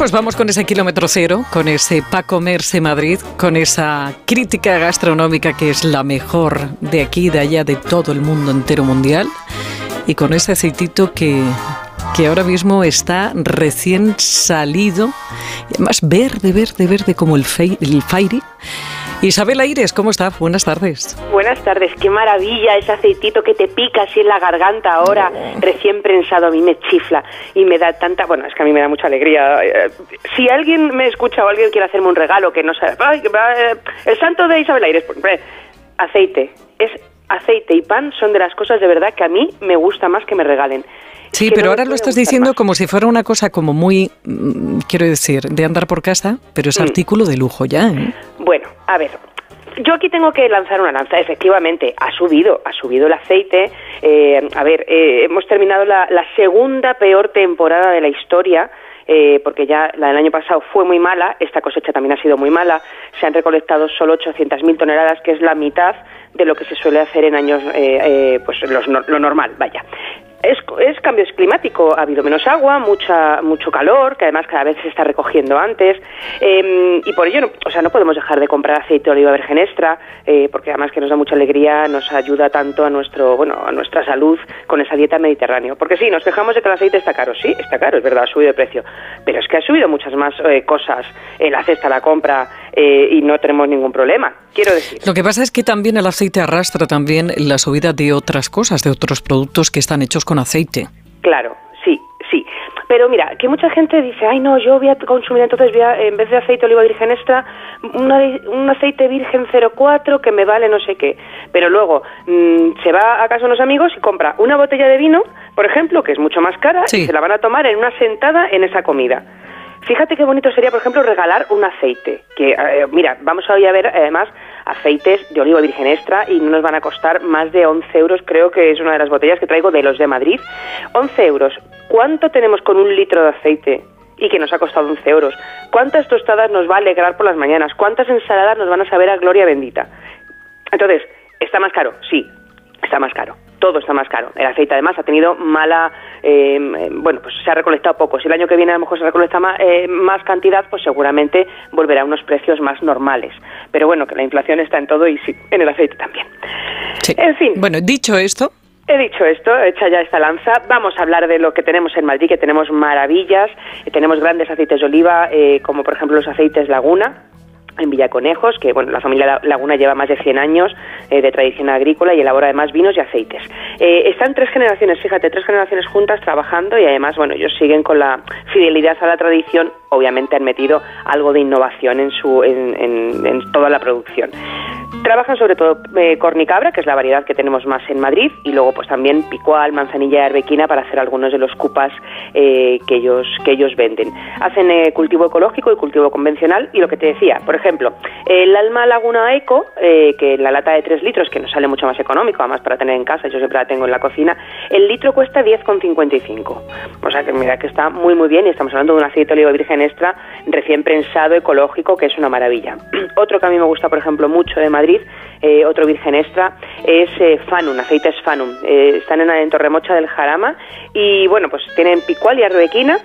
pues vamos con ese kilómetro cero, con ese pa comerse Madrid, con esa crítica gastronómica que es la mejor de aquí, de allá, de todo el mundo entero mundial, y con ese aceitito que, que ahora mismo está recién salido, y además verde, verde, verde como el, fei, el Fairy. Isabel Aires, ¿cómo está? Buenas tardes. Buenas tardes, qué maravilla ese aceitito que te pica así en la garganta ahora, recién prensado, a mí me chifla y me da tanta, bueno, es que a mí me da mucha alegría. Eh, Si alguien me escucha o alguien quiere hacerme un regalo que no sabe, "Ay, eh, el santo de Isabel Aires, pues, aceite, es aceite y pan son de las cosas de verdad que a mí me gusta más que me regalen. Sí, pero no ahora lo estás diciendo más. como si fuera una cosa como muy, mm, quiero decir, de andar por casa, pero es Mm. artículo de lujo ya, ¿eh? Bueno, a ver. Yo aquí tengo que lanzar una lanza. Efectivamente, ha subido, ha subido el aceite. Eh, a ver, eh, hemos terminado la, la segunda peor temporada de la historia. eh, porque ya la del año pasado fue muy mala, esta cosecha también ha sido muy mala, se han recolectado solo 800.000 toneladas, que es la mitad de lo que se suele hacer en años, eh, eh, pues no- lo normal, vaya. Es, es cambio climático, ha habido menos agua, mucha, mucho calor, que además cada vez se está recogiendo antes, eh, y por ello, no, o sea, no podemos dejar de comprar aceite de oliva virgen extra, eh, porque además que nos da mucha alegría, nos ayuda tanto a nuestro, bueno, a nuestra salud con esa dieta mediterránea. Porque sí, nos quejamos de que el aceite está caro, sí, está caro, es verdad, ha subido de precio, pero es que ha subido muchas más eh, cosas. En la cesta, la compra, eh, y no tenemos ningún problema. Quiero decir, Lo que pasa es que también el aceite arrastra también la subida de otras cosas, de otros productos que están hechos con aceite. Claro, sí, sí. Pero mira, que mucha gente dice, ay no, yo voy a consumir entonces, voy a- en vez de aceite de oliva virgen extra, una- un aceite virgen 04 que me vale no sé qué. Pero luego mm, se va a casa unos amigos y compra una botella de vino, por ejemplo, que es mucho más cara, Sí. y se la van a tomar en una sentada en esa comida. Fíjate qué bonito sería, por ejemplo, regalar un aceite. Que, eh, mira, vamos hoy a ver además aceites de oliva virgen extra y no nos van a costar más de 11 euros, creo que es una de las botellas que traigo de los de Madrid. 11 euros. ¿Cuánto tenemos con un litro de aceite? Y que nos ha costado 11 euros. ¿Cuántas tostadas nos va a alegrar por las mañanas? ¿Cuántas ensaladas nos van a saber a gloria bendita? Entonces, ¿está más caro? Sí, está más caro. Todo está más caro. El aceite además ha tenido mala, eh, bueno, pues se ha recolectado poco. Si el año que viene a lo mejor se recolecta más, eh, más cantidad, pues seguramente volverá a unos precios más normales. Pero bueno, que la inflación está en todo y sí, en el aceite también. Sí. En fin. Bueno, dicho esto, He dicho esto, hecha ya esta lanza, vamos a hablar de lo que tenemos en Madrid, que tenemos maravillas, tenemos grandes aceites de oliva, eh, como por ejemplo los aceites Laguna, en Villaconejos, que bueno, la familia La- Laguna lleva más de 100 años eh, de tradición agrícola y elabora además vinos y aceites. Eh, están tres generaciones, fíjate, tres generaciones juntas trabajando y además, bueno, ellos siguen con la fidelidad a la tradición, obviamente han metido algo de innovación en, su, en- en toda la producción. Trabajan sobre todo eh, cornicabra, que es la variedad que tenemos más en Madrid, y luego pues también picual, manzanilla y arbequina para hacer algunos de los cupas eh, que ellos que ellos venden. Hacen eh, cultivo ecológico y cultivo convencional y lo que te decía, por ejemplo, el Alma Laguna Eco, eh, que la lata de 3 litros, que nos sale mucho más económico, además para tener en casa, yo siempre la tengo en la cocina, el litro cuesta 10,55. O sea que mira que está muy muy bien y estamos hablando de un aceite de oliva virgen extra recién prensado, ecológico, que es una maravilla. Otro que a mí me gusta, por ejemplo, mucho de Madrid, eh, otro virgen extra, es eh, Fanum, aceites Fanum. Eh, están en, en Torremocha del Jarama y bueno, pues tienen picual y arbequina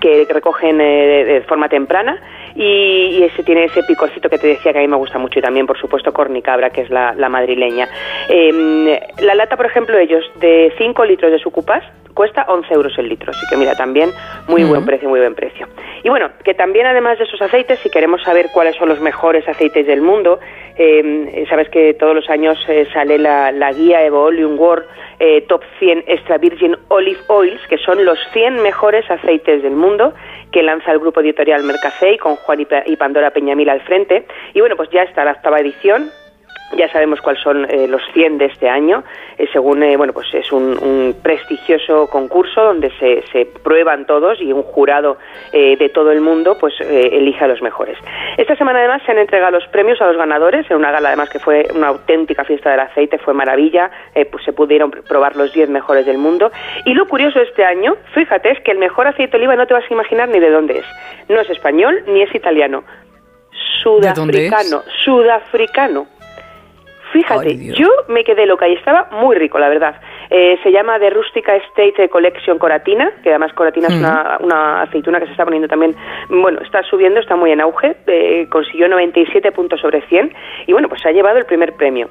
que recogen eh, de, forma temprana y, ese tiene ese picocito que te decía que a mí me gusta mucho y también por supuesto cornicabra que es la, madrileña Eh, la lata por ejemplo ellos de 5 litros de sucupas cuesta 11 euros el litro así que mira también muy buen precio muy buen precio y bueno que también además de esos aceites si queremos saber cuáles son los mejores aceites del mundo eh, sabes que todos los años eh, sale la, la guía Evolution World eh, Top 100 Extra Virgin Olive Oils, que son los 100 mejores aceites del mundo que lanza el grupo editorial Mercasei con Juan y y Pandora Peñamil al frente. Y bueno, pues ya está la octava edición. Ya sabemos cuáles son eh, los 100 de este año, eh, según, eh, bueno, pues es un, un prestigioso concurso donde se, se prueban todos y un jurado eh, de todo el mundo pues eh, elige a los mejores. Esta semana además se han entregado los premios a los ganadores en una gala además que fue una auténtica fiesta del aceite, fue maravilla, eh, pues se pudieron pr- probar los 10 mejores del mundo. Y lo curioso este año, fíjate, es que el mejor aceite de oliva no te vas a imaginar ni de dónde es. No es español ni es italiano. ¿De dónde es? Sudafricano, sudafricano. Fíjate, Ay, yo me quedé loca y estaba muy rico, la verdad. Eh, se llama The Rustica Estate Collection Coratina, que además Coratina es una, aceituna que se está poniendo también, bueno, está subiendo, está muy en auge, eh, consiguió 97 puntos sobre 100 y bueno, pues se ha llevado el primer premio.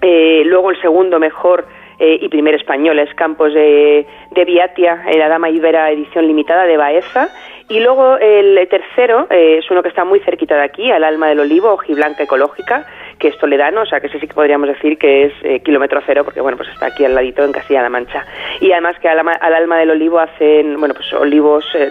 Eh, luego el segundo mejor y primer español es Campos de, de Viatia, la Dama Ibera edición limitada de Baeza y luego el tercero es uno que está muy cerquita de aquí, al Alma del Olivo, hojiblanca ecológica, que es toledano, o sea que ese sí que podríamos decir que es eh, kilómetro cero, porque bueno, pues está aquí al ladito en Castilla-La Mancha. Y además que al, alma del olivo hacen, bueno, pues olivos, eh,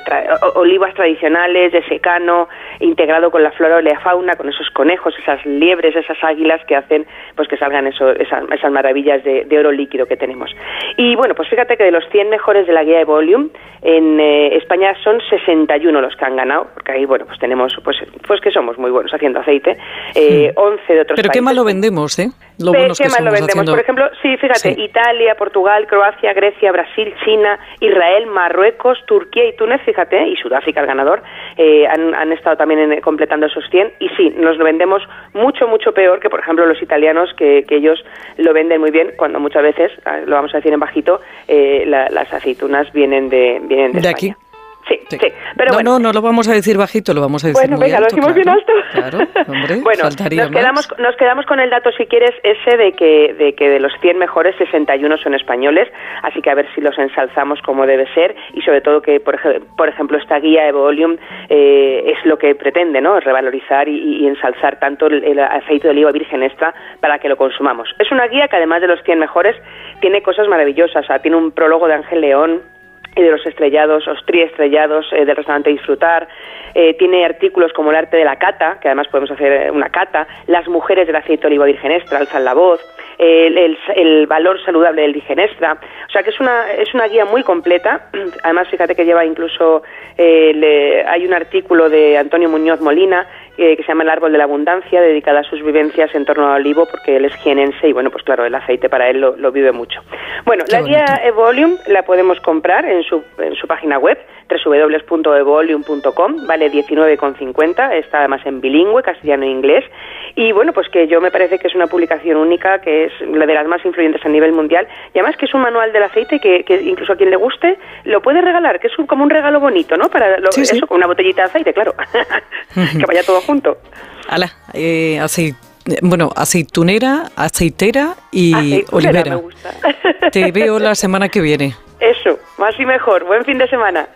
olivas tradicionales de secano, integrado con la flora y la fauna, con esos conejos, esas liebres, esas águilas que hacen pues que salgan eso, esas, maravillas de, oro líquido que tenemos. Y bueno, pues fíjate que de los 100 mejores de la guía de Volume, en eh, España son 61 los que han ganado, porque ahí, bueno, pues tenemos, pues, pues que somos muy buenos haciendo aceite, 11 de otros pero qué mal lo vendemos, ¿eh? Lo qué mal lo vendemos. Por ejemplo, sí, fíjate, Italia, Portugal, Croacia, Grecia, Brasil, China, Israel, Marruecos, Turquía y Túnez, fíjate, y Sudáfrica, el ganador, eh, han, estado también completando esos 100. Y sí, nos lo vendemos mucho, mucho peor que, por ejemplo, los italianos, que, ellos lo venden muy bien, cuando muchas veces, ah, lo vamos a decir en bajito, eh, las aceitunas vienen de, vienen de, aquí. Sí, sí, Pero no, bueno. no, no lo vamos a decir bajito, lo vamos a decir bueno, muy venga, alto. lo decimos bien alto. Claro, hombre, bueno, nos quedamos, nos quedamos con el dato, si quieres, ese de que, de que de los 100 mejores, 61 son españoles, así que a ver si los ensalzamos como debe ser y sobre todo que, por, por ejemplo, esta guía Evolium eh, es lo que pretende, ¿no? Revalorizar y, ensalzar tanto el, aceite de oliva virgen extra para que lo consumamos. Es una guía que además de los 100 mejores tiene cosas maravillosas, o sea, tiene un prólogo de Ángel León, y de los estrellados, los triestrellados eh, del restaurante Disfrutar. Eh, tiene artículos como el arte de la cata, que además podemos hacer eh, una cata, las mujeres del aceite de oliva virgen extra, alzan la voz, el, valor saludable del virgen extra. O sea que es una, es una guía muy completa. Además, fíjate que lleva incluso, hay un artículo de Antonio Muñoz Molina que se llama El Árbol de la Abundancia, dedicada a sus vivencias en torno al olivo, porque él es jienense y, bueno, pues claro, el aceite para él lo, vive mucho. Bueno, la guía Evolium la podemos comprar en su, en su página web, www.evolium.com, vale 19,50, está además en bilingüe, castellano e inglés, y bueno, pues que yo me parece que es una publicación única, que es la de las más influyentes a nivel mundial, y además que es un manual del aceite que, que incluso a quien le guste lo puede regalar, que es como un regalo bonito, ¿no? Para eso, con una botellita de aceite, claro, que vaya todo junto. Ala, eh, bueno, aceitunera, aceitera y olivera. Te veo la semana que viene. Eso, más y mejor. Buen fin de semana.